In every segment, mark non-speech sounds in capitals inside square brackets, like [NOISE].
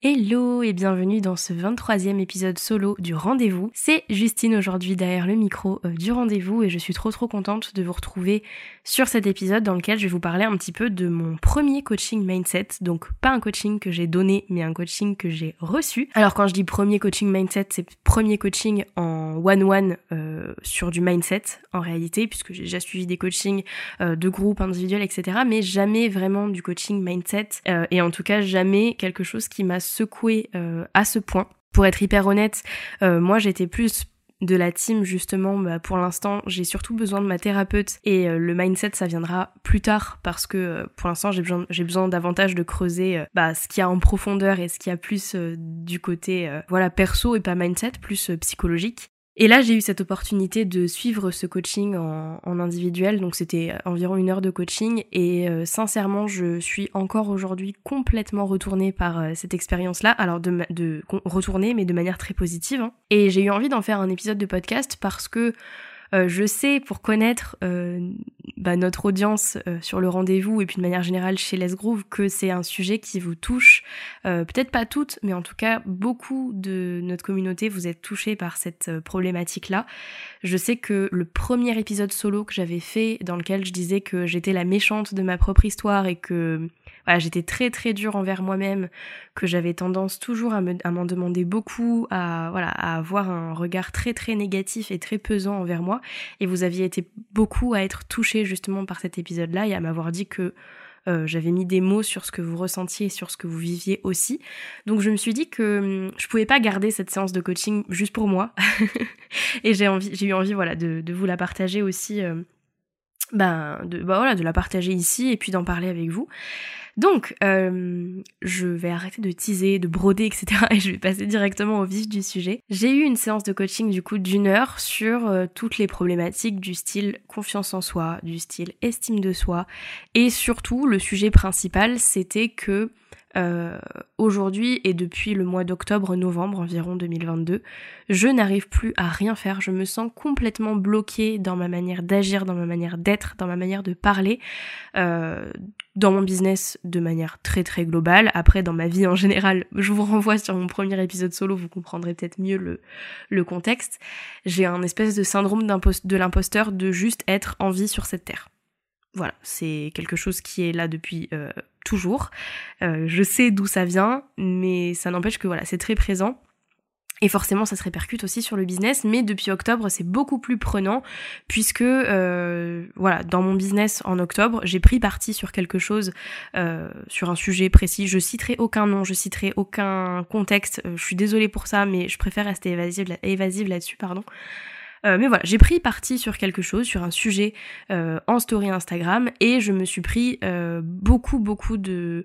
Hello et bienvenue dans ce 23e épisode solo du rendez-vous. C'est Justine aujourd'hui derrière le micro euh, du rendez-vous et je suis trop trop contente de vous retrouver sur cet épisode dans lequel je vais vous parler un petit peu de mon premier coaching mindset. Donc pas un coaching que j'ai donné mais un coaching que j'ai reçu. Alors quand je dis premier coaching mindset c'est premier coaching en one-one euh, sur du mindset en réalité puisque j'ai déjà suivi des coachings euh, de groupe, individuels etc. Mais jamais vraiment du coaching mindset et en tout cas jamais quelque chose qui m'a secoué euh, à ce point. Pour être hyper honnête, euh, moi j'étais plus de la team justement bah, pour l'instant j'ai surtout besoin de ma thérapeute et euh, le mindset ça viendra plus tard parce que pour l'instant j'ai besoin besoin davantage de creuser bah, ce qu'il y a en profondeur et ce qu'il y a plus du côté voilà perso et pas mindset plus psychologique et là, j'ai eu cette opportunité de suivre ce coaching en, individuel, donc c'était environ une heure de coaching, et euh, sincèrement, je suis encore aujourd'hui complètement retournée par euh, cette expérience-là, alors de, de retourner, mais de manière très positive. Hein. Et j'ai eu envie d'en faire un épisode de podcast parce que euh, je sais pour connaître euh, bah, notre audience euh, sur le rendez-vous et puis de manière générale chez Les Groove que c'est un sujet qui vous touche, peut-être pas toutes, mais en tout cas beaucoup de notre communauté vous êtes touchés par cette problématique-là. Je sais que le premier épisode solo que j'avais fait dans lequel je disais que j'étais la méchante de ma propre histoire et que j'étais très très dure envers moi-même, que j'avais tendance toujours à, m'en demander beaucoup, à, voilà, à avoir un regard très très négatif et très pesant envers moi. Et vous aviez été beaucoup à être justement par cet épisode-là et à m'avoir dit que euh, j'avais mis des mots sur ce que vous ressentiez et sur ce que vous viviez aussi. Donc je me suis dit que hum, je pouvais pas garder cette séance de coaching juste pour moi. [LAUGHS] et j'ai envie, j'ai eu envie voilà de, vous la partager aussi. Euh, ben, de, bah voilà, de la partager ici et puis d'en parler avec vous. Donc, euh, je vais arrêter de teaser, de broder, etc. [LAUGHS] et je vais passer directement au vif du sujet. J'ai eu une séance de coaching du coup d'une heure sur euh, toutes les problématiques du style confiance en soi, du style estime de soi, et surtout le sujet principal c'était que euh, aujourd'hui et depuis le mois d'octobre-novembre environ 2022, je n'arrive plus à rien faire. Je me sens complètement bloquée dans ma manière d'agir, dans ma manière d'être, dans ma manière de parler, euh, dans mon business de manière très très globale. Après, dans ma vie en général, je vous renvoie sur mon premier épisode solo, vous comprendrez peut-être mieux le, le contexte. J'ai un espèce de syndrome de l'imposteur de juste être en vie sur cette terre. Voilà, c'est quelque chose qui est là depuis euh, toujours. Euh, je sais d'où ça vient, mais ça n'empêche que voilà, c'est très présent. Et forcément, ça se répercute aussi sur le business, mais depuis octobre, c'est beaucoup plus prenant, puisque euh, voilà, dans mon business en octobre, j'ai pris parti sur quelque chose, sur un sujet précis. Je citerai aucun nom, je citerai aucun contexte. je suis désolée pour ça, mais je préfère rester évasive, évasive là-dessus, pardon. Euh, mais voilà, j'ai pris parti sur quelque chose, sur un sujet euh, en story Instagram, et je me suis pris euh, beaucoup, beaucoup de...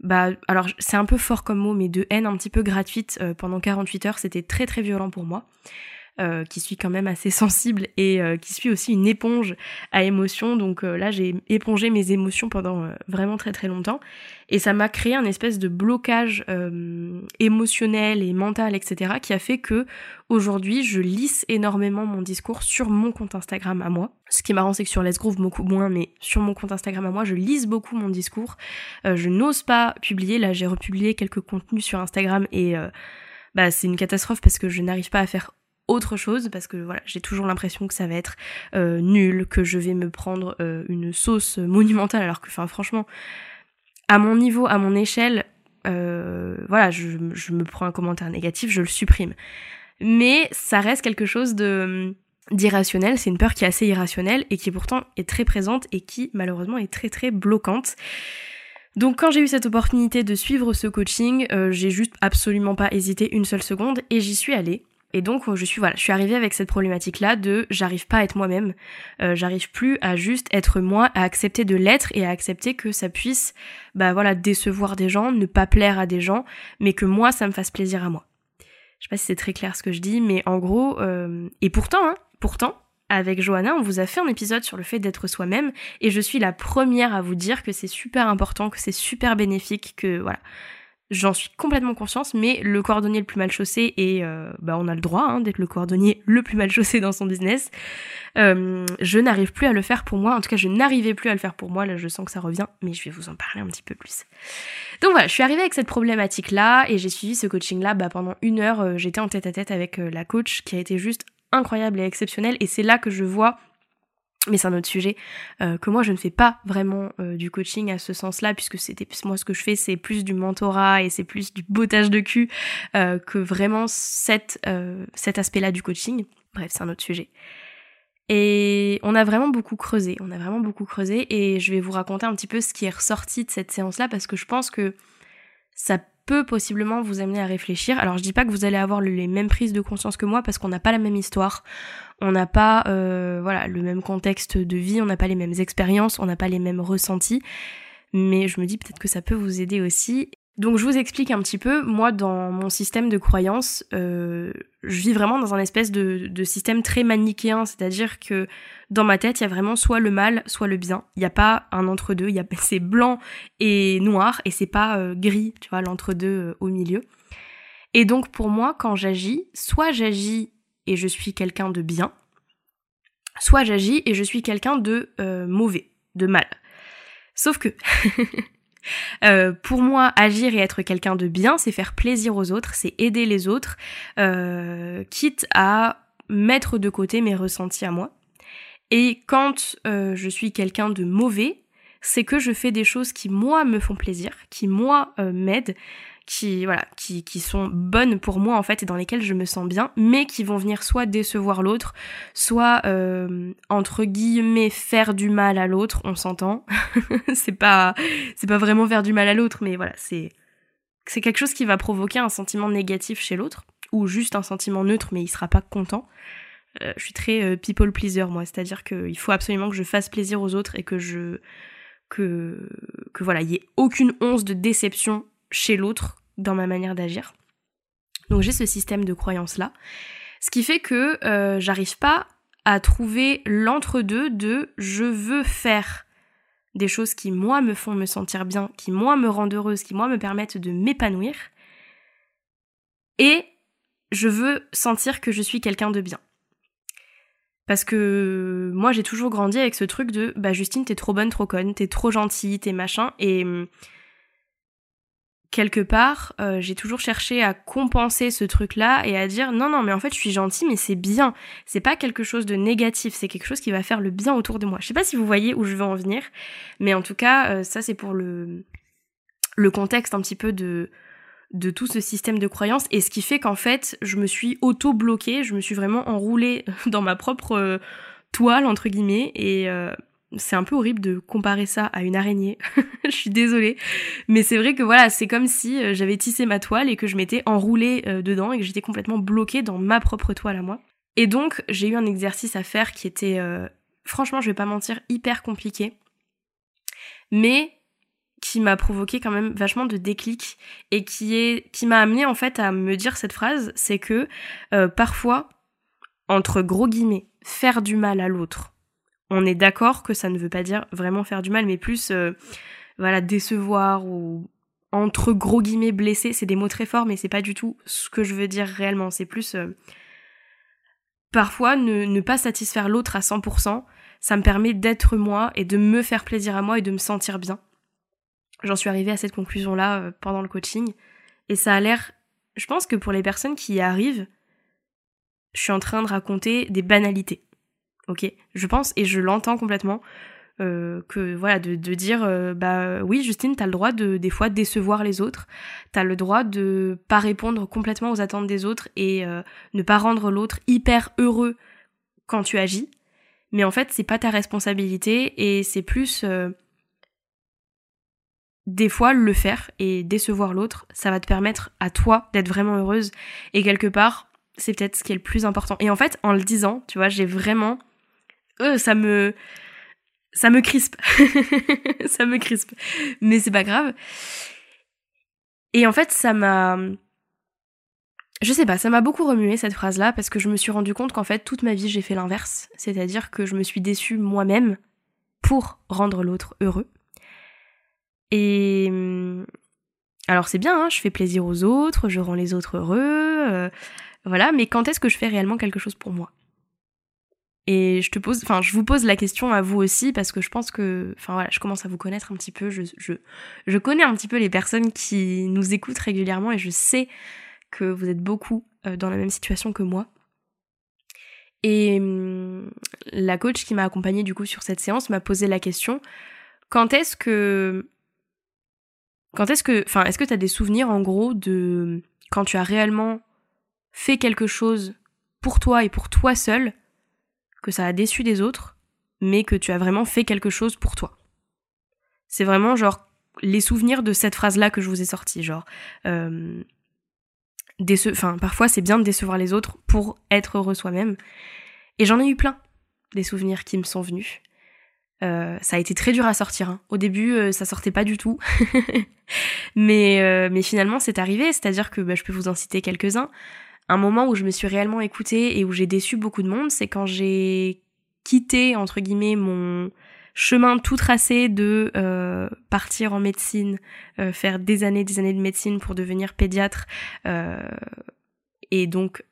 Bah, alors c'est un peu fort comme mot, mais de haine un petit peu gratuite pendant 48 heures, c'était très très violent pour moi. Euh, qui suis quand même assez sensible et euh, qui suis aussi une éponge à émotions. Donc euh, là, j'ai épongé mes émotions pendant vraiment très très longtemps. Et ça m'a créé un espèce de blocage émotionnel et mental, etc., qui a fait que aujourd'hui, je lisse énormément mon discours sur mon compte Instagram à moi. Ce qui est marrant, c'est que sur Les Groove, beaucoup moins, mais sur mon compte Instagram à moi, je lise beaucoup mon discours. je n'ose pas publier. Là, j'ai republié quelques contenus sur Instagram et bah, c'est une catastrophe parce que je n'arrive pas à faire autre chose parce que voilà j'ai toujours l'impression que ça va être euh, nul que je vais me prendre euh, une sauce monumentale alors que franchement à mon niveau à mon échelle euh, voilà je, me prends un commentaire négatif je le supprime mais ça reste quelque chose de d'irrationnel, c'est une peur qui est assez irrationnelle et qui pourtant est très présente et qui malheureusement est très très bloquante. Donc quand j'ai eu cette opportunité de suivre ce coaching, j'ai juste absolument pas hésité une seule seconde et j'y suis allée. Et donc je suis voilà, je suis arrivée avec cette problématique là de j'arrive pas à être moi-même, euh, j'arrive plus à juste être moi, à accepter de l'être et à accepter que ça puisse bah voilà décevoir des gens, ne pas plaire à des gens, mais que moi ça me fasse plaisir à moi. Je sais pas si c'est très clair ce que je dis, mais en gros euh, et pourtant hein, pourtant avec Johanna, on vous a fait un épisode sur le fait d'être soi-même et je suis la première à vous dire que c'est super important, que c'est super bénéfique, que voilà. J'en suis complètement consciente, mais le cordonnier le plus mal chaussé, et euh, bah on a le droit hein, d'être le cordonnier le plus mal chaussé dans son business, euh, je n'arrive plus à le faire pour moi, en tout cas je n'arrivais plus à le faire pour moi, là je sens que ça revient, mais je vais vous en parler un petit peu plus. Donc voilà, je suis arrivée avec cette problématique-là, et j'ai suivi ce coaching-là bah, pendant une heure, euh, j'étais en tête à tête avec la coach qui a été juste incroyable et exceptionnel et c'est là que je vois mais c'est un autre sujet euh, que moi je ne fais pas vraiment euh, du coaching à ce sens-là puisque c'était moi ce que je fais c'est plus du mentorat et c'est plus du bottage de cul euh, que vraiment cet aspect-là du coaching. Bref, c'est un autre sujet. Et on a vraiment beaucoup creusé, on a vraiment beaucoup creusé et je vais vous raconter un petit peu ce qui est ressorti de cette séance-là parce que je pense que ça peut possiblement vous amener à réfléchir. Alors je dis pas que vous allez avoir les mêmes prises de conscience que moi parce qu'on n'a pas la même histoire, on n'a pas euh, voilà le même contexte de vie, on n'a pas les mêmes expériences, on n'a pas les mêmes ressentis. Mais je me dis peut-être que ça peut vous aider aussi. Donc je vous explique un petit peu, moi dans mon système de croyance, euh, je vis vraiment dans un espèce de, de système très manichéen, c'est-à-dire que dans ma tête il y a vraiment soit le mal, soit le bien. Il n'y a pas un entre-deux, il y a [LAUGHS] c'est blanc et noir et c'est pas euh, gris, tu vois, l'entre-deux euh, au milieu. Et donc pour moi quand j'agis, soit j'agis et je suis quelqu'un de bien, soit j'agis et je suis quelqu'un de mauvais, de mal. Sauf que [LAUGHS] Euh, pour moi, agir et être quelqu'un de bien, c'est faire plaisir aux autres, c'est aider les autres, euh, quitte à mettre de côté mes ressentis à moi. Et quand euh, je suis quelqu'un de mauvais, c'est que je fais des choses qui moi me font plaisir, qui moi m'aident, qui voilà qui, qui sont bonnes pour moi en fait et dans lesquelles je me sens bien mais qui vont venir soit décevoir l'autre soit euh, entre guillemets faire du mal à l'autre on s'entend. [LAUGHS] C'est pas c'est pas vraiment faire du mal à l'autre mais voilà c'est c'est quelque chose qui va provoquer un sentiment négatif chez l'autre ou juste un sentiment neutre mais il sera pas content. Euh, je suis très euh, people pleaser moi. C'est à dire qu'il faut absolument que je fasse plaisir aux autres et que je que, que voilà, il y ait aucune once de déception chez l'autre dans ma manière d'agir. Donc j'ai ce système de croyance là, ce qui fait que euh, j'arrive pas à trouver l'entre-deux de je veux faire des choses qui moi me font me sentir bien, qui moi me rendent heureuse, qui moi me permettent de m'épanouir, et je veux sentir que je suis quelqu'un de bien. Parce que moi j'ai toujours grandi avec ce truc de bah Justine t'es trop bonne, trop conne, t'es trop gentille, t'es machin, et quelque part, euh, j'ai toujours cherché à compenser ce truc-là et à dire non, non, mais en fait, je suis gentille, mais c'est bien. C'est pas quelque chose de négatif, c'est quelque chose qui va faire le bien autour de moi. Je sais pas si vous voyez où je veux en venir, mais en tout cas, euh, ça c'est pour le, le contexte un petit peu de, de tout ce système de croyances et ce qui fait qu'en fait, je me suis auto-bloquée, je me suis vraiment enroulée [LAUGHS] dans ma propre euh, toile, entre guillemets, et c'est un peu horrible de comparer ça à une araignée. [LAUGHS] je suis désolée. Mais c'est vrai que voilà, c'est comme si euh, j'avais tissé ma toile et que je m'étais enroulée euh, dedans et que j'étais complètement bloquée dans ma propre toile à moi. Et donc, j'ai eu un exercice à faire qui était, euh, franchement, je vais pas mentir, hyper compliqué. Mais qui m'a provoqué quand même vachement de déclic et qui est qui m'a amené en fait à me dire cette phrase, c'est que parfois entre gros guillemets, faire du mal à l'autre on est d'accord que ça ne veut pas dire vraiment faire du mal, mais plus euh, voilà décevoir ou entre gros guillemets blesser. C'est des mots très forts, mais c'est pas du tout ce que je veux dire réellement. C'est plus euh, parfois ne, pas satisfaire l'autre à 100%. Ça me permet d'être moi et de me faire plaisir à moi et de me sentir bien. J'en suis arrivée à cette conclusion là euh, pendant le coaching et ça a l'air. Je pense que pour les personnes qui y arrivent, je suis en train de raconter des banalités ok Je pense et je l'entends complètement. Euh, que voilà de, dire euh, bah oui Justine t'as le droit de des fois décevoir les autres t'as le droit de pas répondre complètement aux attentes des autres et euh, ne pas rendre l'autre hyper heureux quand tu agis, mais en fait c'est pas ta responsabilité et c'est plus des fois le faire et décevoir l'autre, ça va te permettre à toi d'être vraiment heureuse et quelque part c'est peut-être ce qui est le plus important. Et en fait en le disant, tu vois, j'ai vraiment ça me crispe. [LAUGHS] ça me crispe. Mais c'est pas grave. Et en fait, ça m'a je sais pas, ça m'a beaucoup remué cette phrase-là parce que je me suis rendu compte qu'en fait toute ma vie j'ai fait l'inverse, c'est-à-dire que je me suis déçue moi-même pour rendre l'autre heureux. Et alors c'est bien, hein, je fais plaisir aux autres, je rends les autres heureux, euh, voilà, mais quand est-ce que je fais réellement quelque chose pour moi? Et je te pose, enfin, je vous pose la question à vous aussi parce que je pense que, enfin voilà, je commence à vous connaître un petit peu. Je, je, je connais un petit peu les personnes qui nous écoutent régulièrement et je sais que vous êtes beaucoup euh, dans la même situation que moi. Et hum, la coach qui m'a accompagnée du coup sur cette séance m'a posé la question quand est-ce que quand est-ce que enfin est-ce que tu as des souvenirs en gros de quand tu as réellement fait quelque chose pour toi et pour toi seul que ça a déçu des autres mais que tu as vraiment fait quelque chose pour toi. C'est vraiment genre les souvenirs de cette phrase là que je vous ai sorti genre euh, enfin, parfois c'est bien de décevoir les autres pour être heureux soi-même. Et j'en ai eu plein des souvenirs qui me sont venus. Euh, ça a été très dur à sortir. Hein. Au début, euh, ça sortait pas du tout. [LAUGHS] mais, mais finalement, c'est arrivé. C'est-à-dire que bah, je peux vous en citer quelques-uns. Un moment où je me suis réellement écoutée et où j'ai déçu beaucoup de monde, c'est quand j'ai quitté, entre guillemets, mon, chemin tout tracé de euh, partir en médecine, euh, faire des années, des années de médecine pour devenir pédiatre euh, et donc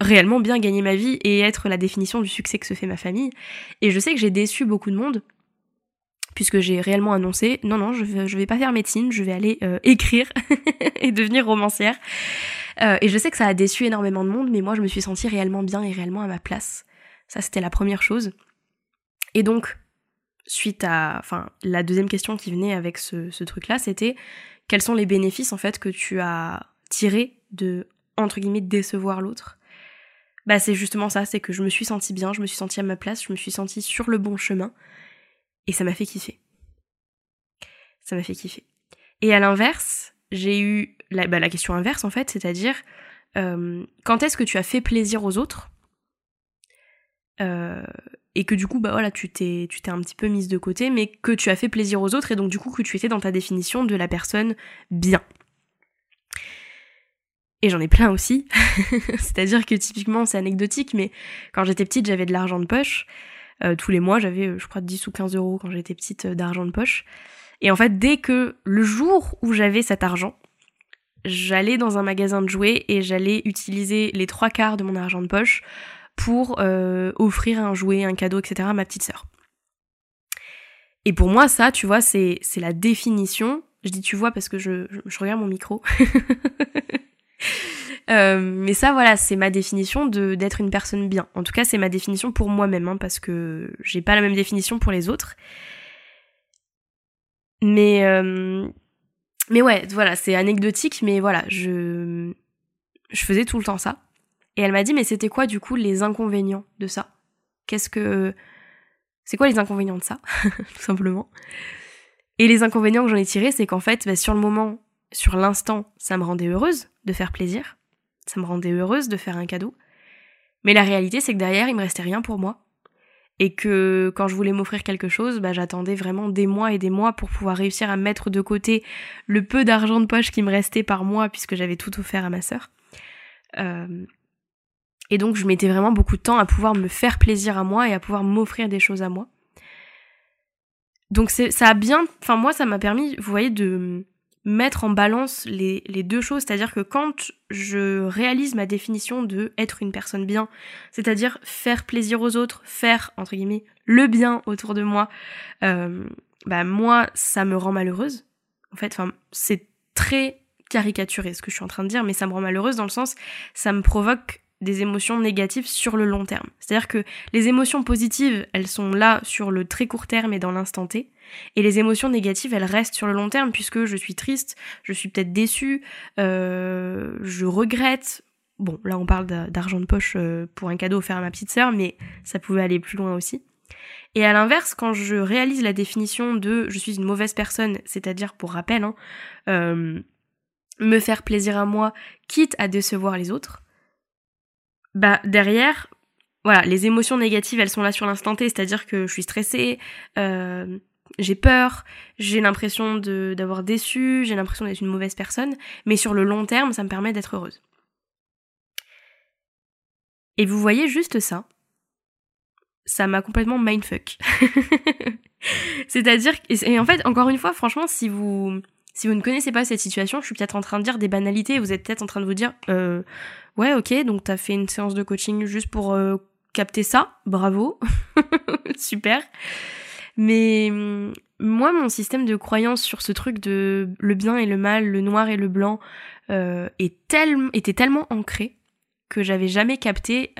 réellement bien gagner ma vie et être la définition du succès que se fait ma famille. Et je sais que j'ai déçu beaucoup de monde puisque j'ai réellement annoncé non non je vais, je vais pas faire médecine, je vais aller écrire [LAUGHS] et devenir romancière. et je sais que ça a déçu énormément de monde, mais moi je me suis sentie réellement bien et réellement à ma place. Ça c'était la première chose. Et donc suite à, enfin, la deuxième question qui venait avec ce, truc-là, c'était quels sont les bénéfices en fait que tu as tirés de entre guillemets décevoir l'autre? Bah c'est justement ça, c'est que je me suis sentie bien, je me suis sentie à ma place, je me suis sentie sur le bon chemin et ça m'a fait kiffer. Ça m'a fait kiffer. Et à l'inverse, j'ai eu la, bah, question inverse en fait, c'est-à-dire euh, quand est-ce que tu as fait plaisir aux autres? Euh, et que du coup bah voilà tu t'es tu t'es un petit peu mise de côté mais que tu as fait plaisir aux autres et donc du coup que tu étais dans ta définition de la personne bien et j'en ai plein aussi [LAUGHS] c'est-à-dire que typiquement c'est anecdotique mais quand j'étais petite j'avais de l'argent de poche tous les mois j'avais euh, je crois 10 ou 15 euros quand j'étais petite euh, d'argent de poche et en fait dès que le jour où j'avais cet argent j'allais dans un magasin de jouets et j'allais utiliser les trois quarts de mon argent de poche pour euh, offrir un jouet, un cadeau, etc. à ma petite sœur. Et pour moi, ça, tu vois, c'est, c'est la définition. Je dis tu vois parce que je, regarde mon micro. [LAUGHS] euh, mais ça, voilà, c'est ma définition de, d'être une personne bien. En tout cas, c'est ma définition pour moi-même, hein, parce que j'ai pas la même définition pour les autres. Mais, euh, mais ouais, voilà, c'est anecdotique, mais voilà, je, je faisais tout le temps ça. Et elle m'a dit, mais c'était quoi du coup les inconvénients de ça? Qu'est-ce que... C'est quoi les inconvénients de ça [LAUGHS] Tout simplement? Et les inconvénients que j'en ai tirés, c'est qu'en fait, bah, sur le moment, sur l'instant, ça me rendait heureuse de faire plaisir. Ça me rendait heureuse de faire un cadeau. Mais la réalité, c'est que derrière, il me restait rien pour moi. Et que quand je voulais m'offrir quelque chose, bah, j'attendais vraiment des mois et des mois pour pouvoir réussir à mettre de côté le peu d'argent de poche qui me restait par mois puisque j'avais tout offert à ma sœur. Euh, et donc je mettais vraiment beaucoup de temps à pouvoir me faire plaisir à moi et à pouvoir m'offrir des choses à moi. Donc ça a bien, enfin moi ça m'a permis, vous voyez, de mettre en balance les, les deux choses, c'est-à-dire que quand je réalise ma définition de être une personne bien, c'est-à-dire faire plaisir aux autres, faire entre guillemets le bien autour de moi, euh, bah moi ça me rend malheureuse. En fait, enfin c'est très caricaturé ce que je suis en train de dire, mais ça me rend malheureuse dans le sens ça me provoque des émotions négatives sur le long terme. C'est-à-dire que les émotions positives, elles sont là sur le très court terme et dans l'instant T, et les émotions négatives, elles restent sur le long terme puisque je suis triste, je suis peut-être déçue, euh, je regrette, Bon, là on parle d'argent de poche euh, pour un cadeau offert à ma petite sœur, mais ça pouvait aller plus loin aussi. Et à l'inverse, quand je réalise la définition de je suis une mauvaise personne, c'est-à-dire pour rappel, hein, euh, me faire plaisir à moi, quitte à décevoir les autres, bah derrière, voilà, les émotions négatives, elles sont là sur l'instant T, c'est-à-dire que je suis stressée, euh, j'ai peur, j'ai l'impression d'avoir déçu, j'ai l'impression d'être une mauvaise personne, mais sur le long terme, ça me permet d'être heureuse. Et vous voyez juste ça, ça m'a complètement mindfuck. [LAUGHS] C'est-à-dire, et en fait, encore une fois, franchement, si vous, si vous ne connaissez pas cette situation, je suis peut-être en train de dire des banalités, vous êtes peut-être en train de vous dire, euh, ouais, ok, donc t'as fait une séance de coaching juste pour euh, capter ça, bravo, [LAUGHS] super. Mais hum, moi, mon système de croyance sur ce truc de le bien et le mal, le noir et le blanc, euh, était tellement ancré que j'avais jamais capté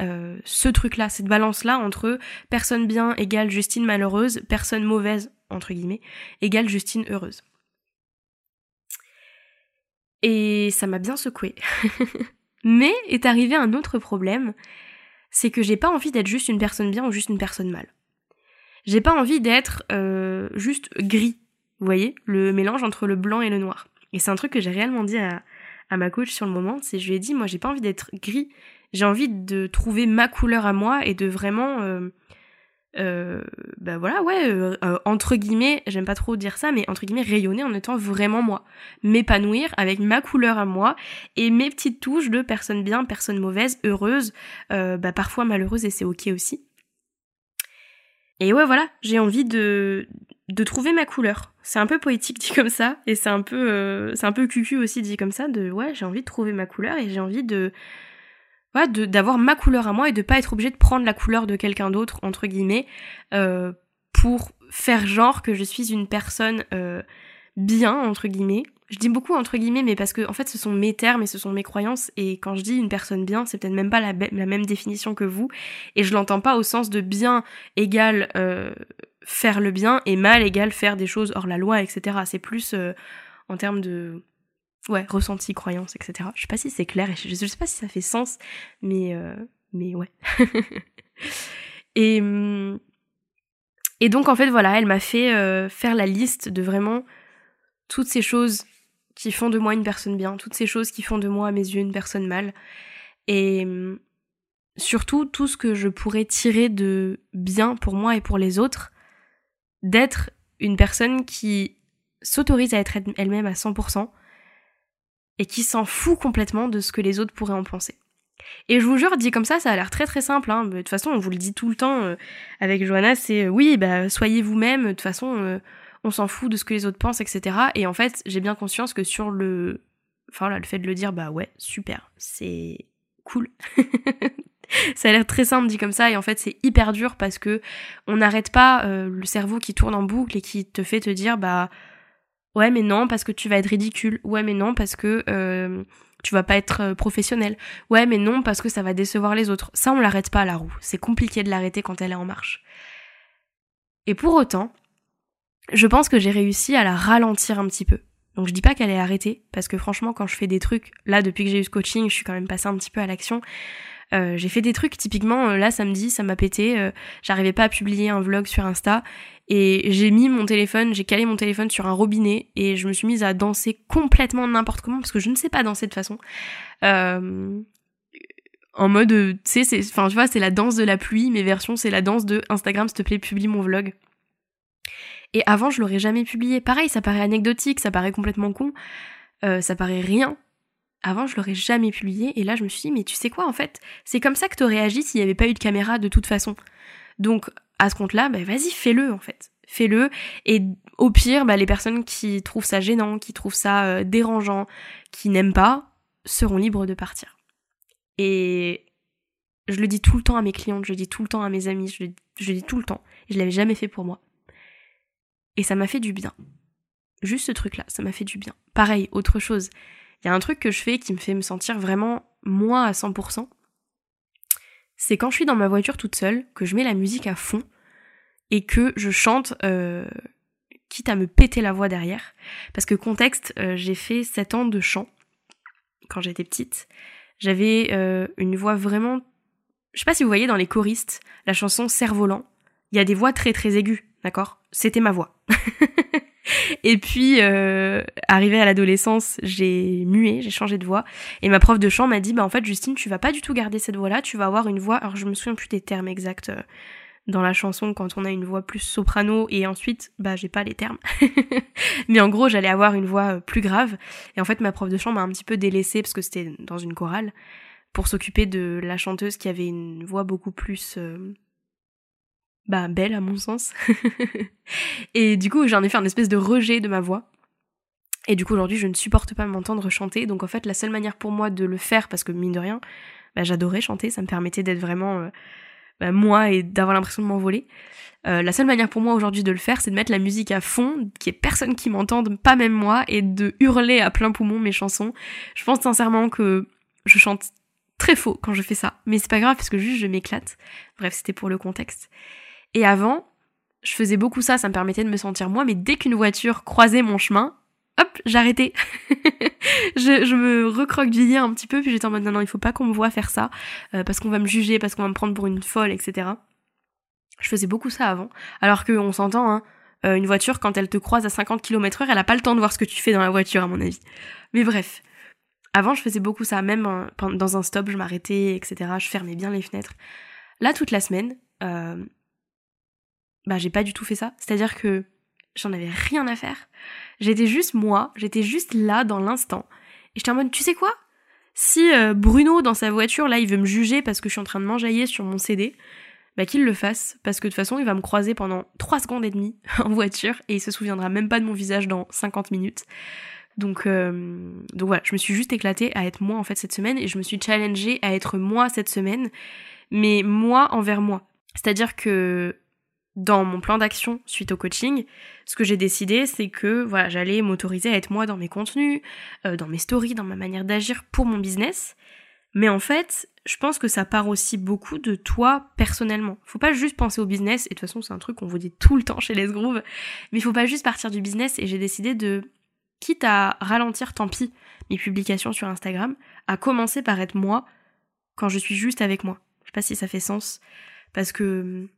ce truc-là, cette balance-là entre personne bien égale Justine malheureuse, personne mauvaise, entre guillemets, égale Justine heureuse. Et ça m'a bien secoué. [LAUGHS] Mais est arrivé un autre problème, c'est que j'ai pas envie d'être juste une personne bien ou juste une personne mal. J'ai pas envie d'être euh, juste gris, vous voyez, le mélange entre le blanc et le noir. Et c'est un truc que j'ai réellement dit à, à ma coach sur le moment, c'est je lui ai dit moi j'ai pas envie d'être gris, j'ai envie de trouver ma couleur à moi et de vraiment euh, euh, bah voilà ouais euh, euh, entre guillemets j'aime pas trop dire ça mais entre guillemets rayonner en étant vraiment moi. M'épanouir avec ma couleur à moi et mes petites touches de personne bien personne mauvaise heureuse bah parfois malheureuse et c'est ok aussi. Et ouais voilà j'ai envie de de trouver ma couleur. C'est un peu poétique dit comme ça et c'est un peu c'est un peu cucu aussi dit comme ça de ouais j'ai envie de trouver ma couleur et j'ai envie de d'avoir ma couleur à moi et de pas être obligé de prendre la couleur de quelqu'un d'autre entre guillemets euh, pour faire genre que je suis une personne euh, bien entre guillemets. Je dis beaucoup entre guillemets, mais parce que en fait ce sont mes termes et ce sont mes croyances et quand je dis une personne bien, c'est peut-être même pas la, même définition que vous et je l'entends pas au sens de bien égale euh, faire le bien et mal égale faire des choses hors la loi, etc. C'est plus euh, en termes de ouais, ressenti, croyance, etc. Je sais pas si c'est clair et je, sais pas si ça fait sens, mais, euh, mais ouais. [LAUGHS] et, hum, et donc, en fait, voilà, elle m'a fait euh, faire la liste de vraiment toutes ces choses qui font de moi une personne bien, toutes ces choses qui font de moi, à mes yeux, une personne mal. Et hum, surtout, tout ce que je pourrais tirer de bien pour moi et pour les autres, d'être une personne qui s'autorise à être elle-même à 100%, et qui s'en fout complètement de ce que les autres pourraient en penser. Et je vous jure, dit comme ça, ça a l'air très très simple. Hein. De toute façon, on vous le dit tout le temps euh, avec Johanna, c'est euh, oui, bah soyez vous-même. De toute façon, euh, on s'en fout de ce que les autres pensent, etc. Et en fait, j'ai bien conscience que sur le, enfin là, le fait de le dire, bah ouais, super, c'est cool. [LAUGHS] ça a l'air très simple dit comme ça et en fait c'est hyper dur parce que on n'arrête pas le cerveau qui tourne en boucle et qui te fait te dire bah Ouais, mais non, parce que tu vas être ridicule. Ouais, mais non, parce que euh, tu vas pas être euh, professionnel. Ouais, mais non, parce que ça va décevoir les autres. Ça, on l'arrête pas à la roue. C'est compliqué de l'arrêter quand elle est en marche. Et pour autant, je pense que j'ai réussi à la ralentir un petit peu. Donc je dis pas qu'elle est arrêtée, parce que franchement, quand je fais des trucs, là, depuis que j'ai eu ce coaching, je suis quand même passée un petit peu à l'action. Euh, j'ai fait des trucs typiquement là samedi ça m'a pété j'arrivais pas à publier un vlog sur Insta et j'ai mis mon téléphone j'ai calé mon téléphone sur un robinet et je me suis mise à danser complètement n'importe comment parce que je ne sais pas danser de façon. En mode tu sais c'est enfin tu vois c'est la danse de la pluie mes versions c'est la danse de Instagram s'il te plaît publie mon vlog. Et avant je l'aurais jamais publié. Pareil ça paraît anecdotique ça paraît complètement con. Ça paraît rien. Avant, je l'aurais jamais publié. Et là, je me suis dit, mais tu sais quoi, en fait, c'est comme ça que t'aurais agi s'il n'y avait pas eu de caméra de toute façon. Donc, à ce compte-là, bah, vas-y, fais-le, en fait. Fais-le. Et au pire, bah, les personnes qui trouvent ça gênant, qui trouvent ça euh, dérangeant, qui n'aiment pas, seront libres de partir. Et je le dis tout le temps à mes clientes, je le dis tout le temps à mes amis, je le, je le dis tout le temps. Je l'avais jamais fait pour moi. Et ça m'a fait du bien. Juste ce truc-là, ça m'a fait du bien. Pareil, autre chose. Il y a un truc que je fais qui me fait me sentir vraiment moi à 100%. C'est quand je suis dans ma voiture toute seule, que je mets la musique à fond et que je chante, euh, quitte à me péter la voix derrière. Parce que contexte, euh, j'ai fait 7 ans de chant quand j'étais petite. J'avais euh, une voix vraiment... Je sais pas si vous voyez dans les choristes, la chanson Cerf-Volant, il y a des voix très très aiguës, d'accord? C'était ma voix. [LAUGHS] et puis, euh, à l'adolescence, j'ai mué, j'ai changé de voix. Et ma prof de chant m'a dit, bah en fait, Justine, tu vas pas du tout garder cette voix-là, tu vas avoir une voix... Alors, je me souviens plus des termes exacts euh, dans la chanson quand on a une voix plus soprano et ensuite bah j'ai pas les termes [LAUGHS] mais en gros j'allais avoir une voix euh, plus grave et en fait ma prof de chant m'a un petit peu délaissée parce que c'était dans une chorale pour s'occuper de la chanteuse qui avait une voix beaucoup plus euh, bah belle à mon sens [LAUGHS] et du coup j'en ai fait un espèce de rejet de ma voix et du coup aujourd'hui je ne supporte pas m'entendre chanter donc en fait la seule manière pour moi de le faire parce que mine de rien bah, j'adorais chanter ça me permettait d'être vraiment euh, bah, moi et d'avoir l'impression de m'envoler. Euh, la seule manière pour moi aujourd'hui de le faire, c'est de mettre la musique à fond, qu'il n'y ait personne qui m'entende, pas même moi, et de hurler à plein poumon mes chansons. Je pense sincèrement que je chante très faux quand je fais ça, mais c'est pas grave parce que juste je m'éclate. Bref, c'était pour le contexte. Et avant, je faisais beaucoup ça, ça me permettait de me sentir moi, mais dès qu'une voiture croisait mon chemin, hop, j'arrêtais. [LAUGHS] je, me recroquevillais un petit peu, puis j'étais en mode non, non, il faut pas qu'on me voit faire ça, euh, parce qu'on va me juger, parce qu'on va me prendre pour une folle, etc. Je faisais beaucoup ça avant. Alors qu'on s'entend, hein, euh, une voiture, quand elle te croise à 50 km heure, elle a pas le temps de voir ce que tu fais dans la voiture, à mon avis. Mais bref. Avant, je faisais beaucoup ça, même dans un stop, je m'arrêtais, etc. Je fermais bien les fenêtres. Là, toute la semaine, euh, bah, j'ai pas du tout fait ça. C'est-à-dire que j'en avais rien à faire. J'étais juste moi, j'étais juste là dans l'instant. Et j'étais en mode, tu sais quoi? Si euh, Bruno dans sa voiture, là, il veut me juger parce que je suis en train de m'enjailler sur mon CD, bah qu'il le fasse, parce que de toute façon, il va me croiser pendant 3 secondes et demie [LAUGHS] en voiture et il se souviendra même pas de mon visage dans 50 minutes. Donc, euh, donc voilà, je me suis juste éclatée à être moi en fait cette semaine et je me suis challengée à être moi cette semaine, mais moi envers moi. C'est-à-dire que dans mon plan d'action suite au coaching, ce que j'ai décidé, c'est que voilà, j'allais m'autoriser à être moi dans mes contenus, euh, dans mes stories, dans ma manière d'agir pour mon business. Mais en fait, je pense que ça part aussi beaucoup de toi personnellement. Faut pas juste penser au business, et de toute façon c'est un truc qu'on vous dit tout le temps chez Les Groove, mais il faut pas juste partir du business, et j'ai décidé de, quitte à ralentir, tant pis, mes publications sur Instagram, à commencer par être moi quand je suis juste avec moi. Je sais pas si ça fait sens, parce que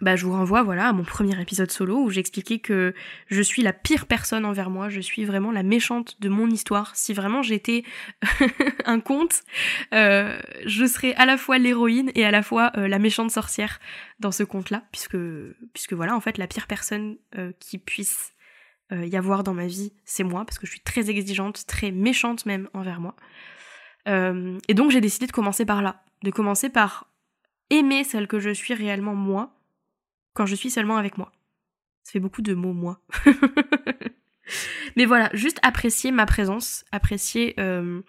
bah, je vous renvoie voilà à mon premier épisode solo où j'expliquais que je suis la pire personne envers moi, je suis vraiment la méchante de mon histoire. Si vraiment j'étais [LAUGHS] un conte, euh, je serais à la fois l'héroïne et à la fois euh, la méchante sorcière dans ce conte-là, puisque puisque voilà en fait la pire personne euh, qui puisse y avoir dans ma vie, c'est moi parce que je suis très exigeante, très méchante même envers moi. et donc j'ai décidé de commencer par là, de commencer par aimer celle que je suis réellement moi quand je suis seulement avec moi. Ça fait beaucoup de mots moi. [LAUGHS] Mais voilà, juste apprécier ma présence, apprécier euh,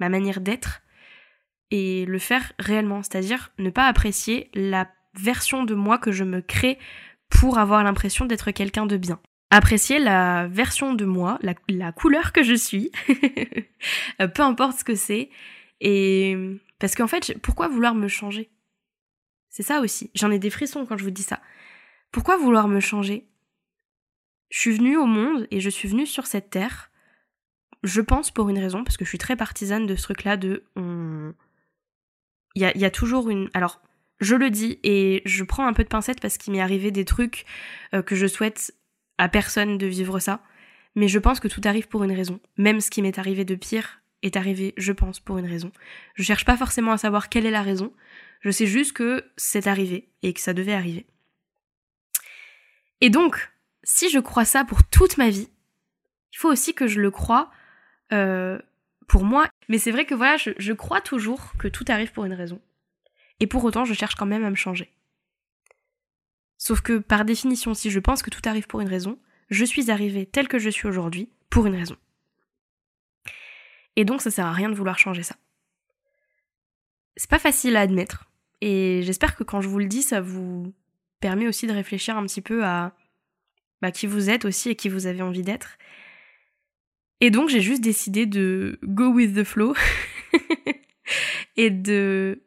ma manière d'être et le faire réellement, c'est-à-dire ne pas apprécier la version de moi que je me crée pour avoir l'impression d'être quelqu'un de bien. Apprécier la version de moi, la, la couleur que je suis, [LAUGHS] peu importe ce que c'est, et parce qu'en fait, pourquoi vouloir me changer? C'est ça aussi. J'en ai des frissons quand je vous dis ça. Pourquoi vouloir me changer? Je suis venue au monde et je suis venue sur cette terre, je pense pour une raison, parce que je suis très partisane de ce truc-là de... Il y, a, y a toujours une... Alors, je le dis et je prends un peu de pincette parce qu'il m'est arrivé des trucs euh, que je souhaite à personne de vivre ça. Mais je pense que tout arrive pour une raison. Même ce qui m'est arrivé de pire est arrivé, je pense, pour une raison. Je cherche pas forcément à savoir quelle est la raison. Je sais juste que c'est arrivé et que ça devait arriver. Et donc, si je crois ça pour toute ma vie, il faut aussi que je le croie euh, pour moi. Mais c'est vrai que voilà, je, crois toujours que tout arrive pour une raison. Et pour autant, je cherche quand même à me changer. Sauf que par définition, si je pense que tout arrive pour une raison, je suis arrivée telle que je suis aujourd'hui pour une raison. Et donc ça sert à rien de vouloir changer ça. C'est pas facile à admettre. Et j'espère que quand je vous le dis, ça vous permet aussi de réfléchir un petit peu à bah, qui vous êtes aussi et qui vous avez envie d'être. Et donc j'ai juste décidé de go with the flow [LAUGHS] et de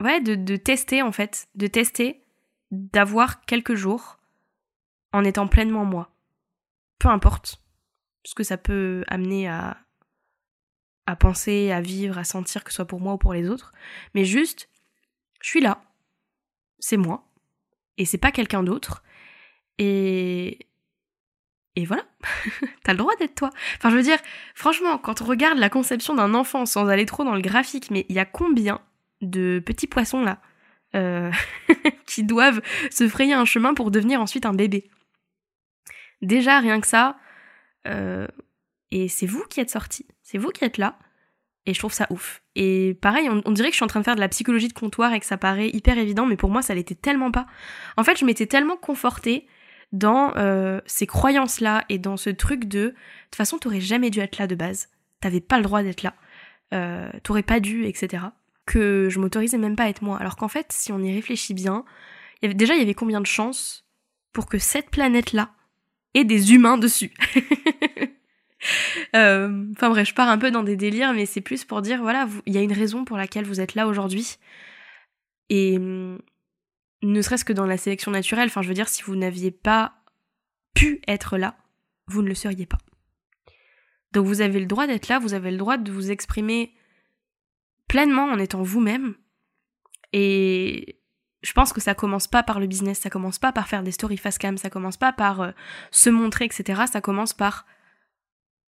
ouais de, de tester en fait, de tester, d'avoir quelques jours en étant pleinement moi. Peu importe ce que ça peut amener à à penser, à vivre, à sentir, que ce soit pour moi ou pour les autres, mais juste, je suis là, c'est moi, et c'est pas quelqu'un d'autre, et et voilà, [LAUGHS] t'as le droit d'être toi. Enfin, je veux dire, franchement, quand on regarde la conception d'un enfant sans aller trop dans le graphique, mais il y a combien de petits poissons là euh, [LAUGHS] qui doivent se frayer un chemin pour devenir ensuite un bébé? Déjà, rien que ça, euh, et c'est vous qui êtes sorti, c'est vous qui êtes là, et je trouve ça ouf. Et pareil, on, dirait que je suis en train de faire de la psychologie de comptoir et que ça paraît hyper évident, mais pour moi, ça l'était tellement pas. En fait, je m'étais tellement confortée dans euh, ces croyances-là et dans ce truc de de toute façon, t'aurais jamais dû être là de base. T'avais pas le droit d'être là. Euh, t'aurais pas dû, etc. Que je m'autorisais même pas à être moi. Alors qu'en fait, si on y réfléchit bien, déjà, il y avait combien de chances pour que cette planète-là ait des humains dessus? [LAUGHS] [LAUGHS] euh, Enfin bref, je pars un peu dans des délires, mais c'est plus pour dire, voilà, il y a une raison pour laquelle vous êtes là aujourd'hui. Et ne serait-ce que dans la sélection naturelle, enfin je veux dire, si vous n'aviez pas pu être là, vous ne le seriez pas. Donc vous avez le droit d'être là, vous avez le droit de vous exprimer pleinement en étant vous-même. Et je pense que ça commence pas par le business, ça commence pas par faire des stories face cam, ça commence pas par euh, se montrer, etc. Ça commence par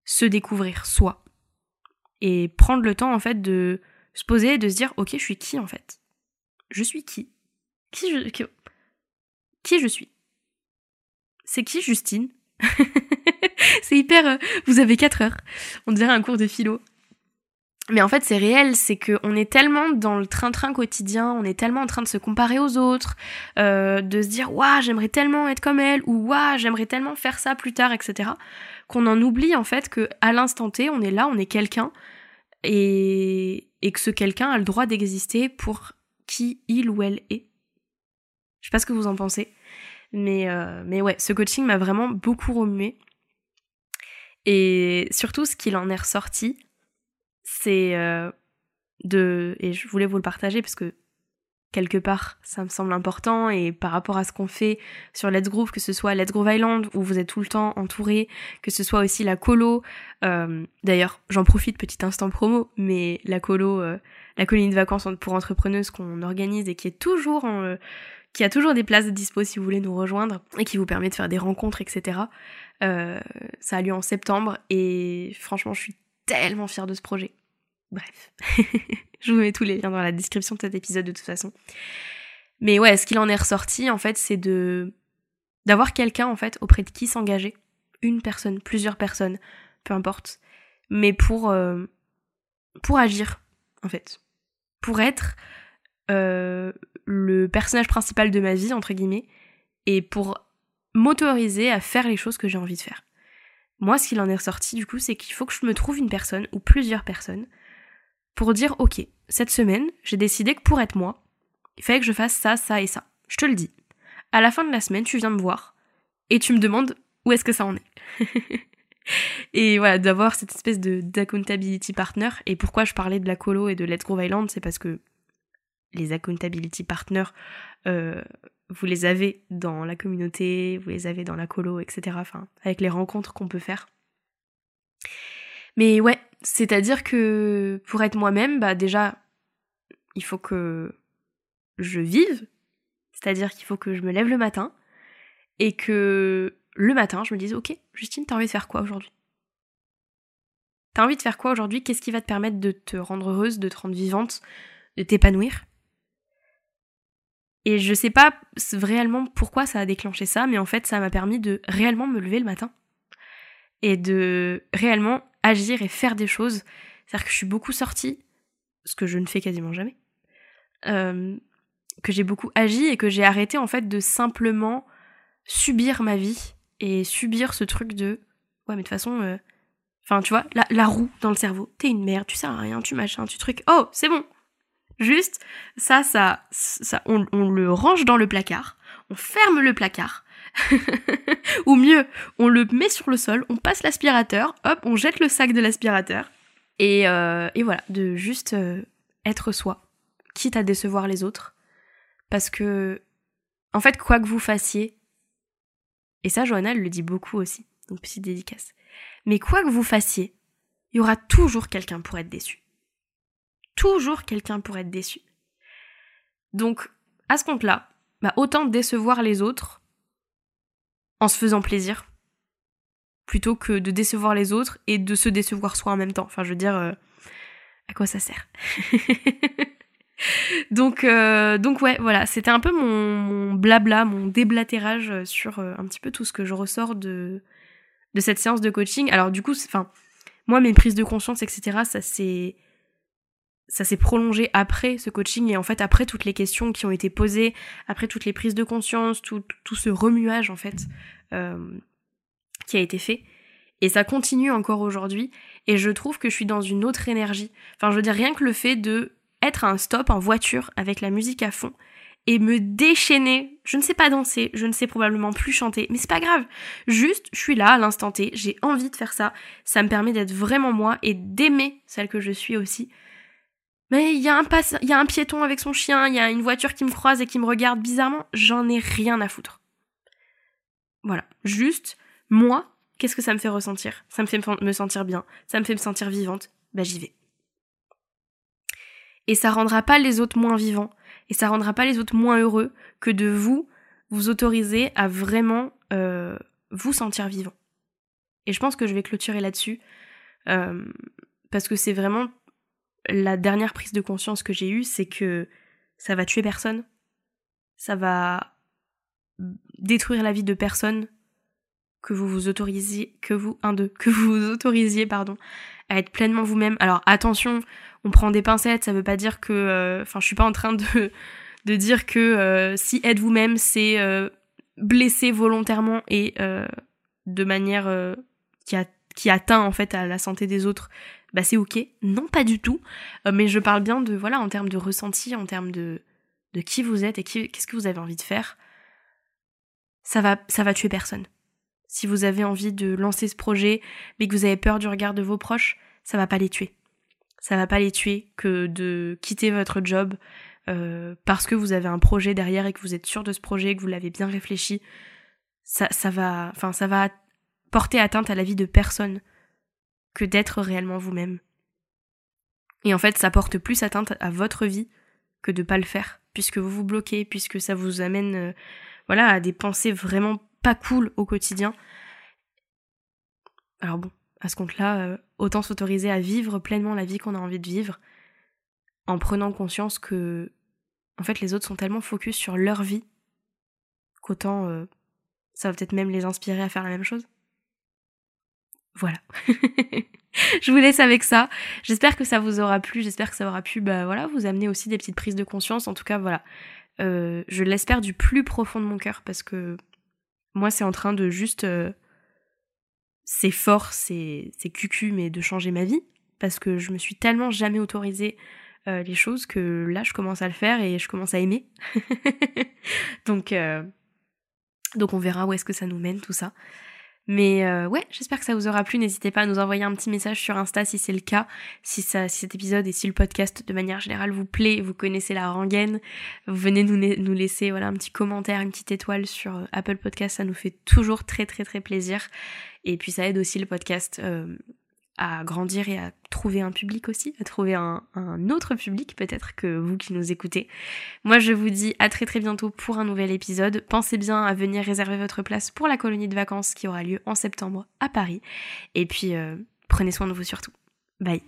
se découvrir soi. Et prendre le temps en fait de se poser et de se dire ok je suis qui en fait? Je suis qui? Qui je, qui, je suis? C'est qui Justine? [LAUGHS] C'est hyper... Euh, vous avez 4 heures. On dirait un cours de philo. Mais en fait, c'est réel, c'est qu'on est tellement dans le train-train quotidien, on est tellement en train de se comparer aux autres, euh, de se dire waouh, j'aimerais tellement être comme elle, ou waouh, j'aimerais tellement faire ça plus tard, etc. Qu'on en oublie en fait que à l'instant T, on est là, on est quelqu'un, et, et que ce quelqu'un a le droit d'exister pour qui il ou elle est. Je sais pas ce que vous en pensez. Mais, euh, mais ouais, ce coaching m'a vraiment beaucoup remué. Et surtout, ce qu'il en est ressorti, c'est euh, de. Et je voulais vous le partager parce que quelque part, ça me semble important. Et par rapport à ce qu'on fait sur Let's Groove, que ce soit Let's Groove Island, où vous êtes tout le temps entouré, que ce soit aussi la colo. Euh, d'ailleurs, j'en profite, petit instant promo, mais la colo, la colonie de vacances pour entrepreneuses qu'on organise et qui est toujours qui a toujours des places de dispo si vous voulez nous rejoindre et qui vous permet de faire des rencontres, etc. Euh, ça a lieu en septembre et franchement, je suis tellement fière de ce projet. Bref, [LAUGHS] je vous mets tous les liens dans la description de cet épisode de toute façon. Mais ouais, ce qu'il en est ressorti, en fait, c'est de d'avoir quelqu'un en fait auprès de qui s'engager, une personne, plusieurs personnes, peu importe, mais pour euh, pour agir en fait, pour être euh, le personnage principal de ma vie, entre guillemets, et pour m'autoriser à faire les choses que j'ai envie de faire. Moi, ce qu'il en est ressorti, du coup, c'est qu'il faut que je me trouve une personne, ou plusieurs personnes, pour dire, ok, cette semaine, j'ai décidé que pour être moi, il fallait que je fasse ça, ça et ça. Je te le dis. À la fin de la semaine, tu viens me voir, et tu me demandes où est-ce que ça en est. [LAUGHS] et voilà, d'avoir cette espèce de d'accountability partner. Et pourquoi je parlais de la colo et de Let's Grow Island, c'est parce que les accountability partners, euh, vous les avez dans la communauté, vous les avez dans la colo, etc. Enfin, avec les rencontres qu'on peut faire. Mais ouais, c'est-à-dire que pour être moi-même, bah déjà, il faut que je vive, c'est-à-dire qu'il faut que je me lève le matin et que le matin, je me dise, ok, Justine, t'as envie de faire quoi aujourd'hui? T'as envie de faire quoi aujourd'hui? Qu'est-ce qui va te permettre de te rendre heureuse, de te rendre vivante, de t'épanouir? Et je sais pas réellement pourquoi ça a déclenché ça, mais en fait, ça m'a permis de réellement me lever le matin. Et de réellement agir et faire des choses. C'est-à-dire que je suis beaucoup sortie, ce que je ne fais quasiment jamais. Euh, que j'ai beaucoup agi et que j'ai arrêté en fait de simplement subir ma vie et subir ce truc de ouais mais de toute façon euh, enfin tu vois la, la, roue dans le cerveau t'es une merde tu sers à rien tu machin tu truc oh c'est bon Juste, ça, ça, ça on, le range dans le placard, on ferme le placard, [LAUGHS] ou mieux, on le met sur le sol, on passe l'aspirateur, hop, on jette le sac de l'aspirateur, et, euh, voilà, de juste euh, être soi, quitte à décevoir les autres, parce que, en fait, quoi que vous fassiez, et ça, Johanna, le dit beaucoup aussi, donc petite dédicace, mais quoi que vous fassiez, il y aura toujours quelqu'un pour être déçu. Toujours quelqu'un pour être déçu. Donc, à ce compte-là, bah, autant décevoir les autres en se faisant plaisir, plutôt que de décevoir les autres et de se décevoir soi en même temps. Enfin, je veux dire, euh, à quoi ça sert [LAUGHS] donc, euh, donc ouais, voilà, c'était un peu mon, blabla, mon déblatérage sur euh, un petit peu tout ce que je ressors de, de cette séance de coaching. Alors du coup, enfin, moi, mes prises de conscience, etc., ça s'est ça s'est prolongé après ce coaching et en fait après toutes les questions qui ont été posées, après toutes les prises de conscience, tout, tout ce remuage en fait euh, qui a été fait. Et ça continue encore aujourd'hui et je trouve que je suis dans une autre énergie. Enfin je veux dire rien que le fait de être à un stop en voiture avec la musique à fond et me déchaîner. Je ne sais pas danser, je ne sais probablement plus chanter, mais c'est pas grave. Juste, je suis là à l'instant T, j'ai envie de faire ça. Ça me permet d'être vraiment moi et d'aimer celle que je suis aussi. Mais il y, a un piéton avec son chien, il y a une voiture qui me croise et qui me regarde bizarrement, j'en ai rien à foutre. Voilà. Juste, moi, qu'est-ce que ça me fait ressentir? Ça me fait me sentir bien, ça me fait me sentir vivante, bah j'y vais. Et ça rendra pas les autres moins vivants, et ça rendra pas les autres moins heureux que de vous vous autoriser à vraiment euh, vous sentir vivant. Et je pense que je vais clôturer là-dessus, euh, parce que c'est vraiment la dernière prise de conscience que j'ai eue, c'est que ça va tuer personne, ça va détruire la vie de personne que vous vous autorisiez, que vous, un, deux, que vous vous autorisiez, pardon, à être pleinement vous-même. Alors attention, on prend des pincettes, ça veut pas dire que, euh, enfin, je suis pas en train de, [LAUGHS] de dire que euh, si être vous-même, c'est euh, blesser volontairement et de manière qui, a, qui atteint en fait à la santé des autres, bah c'est ok. Non, pas du tout. Euh, mais je parle bien de, voilà, en termes de ressenti, en termes de, de qui vous êtes et qu'est-ce que vous avez envie de faire. Ça va, ça va tuer personne. Si vous avez envie de lancer ce projet, mais que vous avez peur du regard de vos proches, ça va pas les tuer. Ça va pas les tuer que de quitter votre job euh, parce que vous avez un projet derrière et que vous êtes sûr de ce projet, que vous l'avez bien réfléchi. Ça, ça va, enfin, ça va porter atteinte à la vie de personne que d'être réellement vous-même. Et en fait, ça porte plus atteinte à votre vie que de pas le faire, puisque vous vous bloquez, puisque ça vous amène, euh, voilà, à des pensées vraiment pas cool au quotidien. Alors bon, à ce compte-là, euh, autant s'autoriser à vivre pleinement la vie qu'on a envie de vivre, en prenant conscience que, en fait, les autres sont tellement focus sur leur vie qu'autant euh, ça va peut-être même les inspirer à faire la même chose. Voilà. [LAUGHS] je vous laisse avec ça. J'espère que ça vous aura plu. J'espère que ça aura pu, bah voilà, vous amener aussi des petites prises de conscience. En tout cas, voilà. Euh, je l'espère du plus profond de mon cœur parce que moi, c'est en train de juste. Euh, c'est fort, c'est cucu, mais de changer ma vie. Parce que je me suis tellement jamais autorisé euh, les choses que là, je commence à le faire et je commence à aimer. [LAUGHS] donc, donc, on verra où est-ce que ça nous mène, tout ça. Mais euh, ouais, j'espère que ça vous aura plu. N'hésitez pas à nous envoyer un petit message sur Insta si c'est le cas, si, ça, si cet épisode et si le podcast de manière générale vous plaît, vous connaissez la rengaine, venez nous, nous laisser voilà un petit commentaire, une petite étoile sur euh, Apple Podcast, ça nous fait toujours très très très plaisir. Et puis ça aide aussi le podcast euh, à grandir et à trouver un public aussi, à trouver un, autre public peut-être que vous qui nous écoutez. Moi je vous dis à très très bientôt pour un nouvel épisode. Pensez bien à venir réserver votre place pour la colonie de vacances qui aura lieu en septembre à Paris. Et puis euh, prenez soin de vous surtout. Bye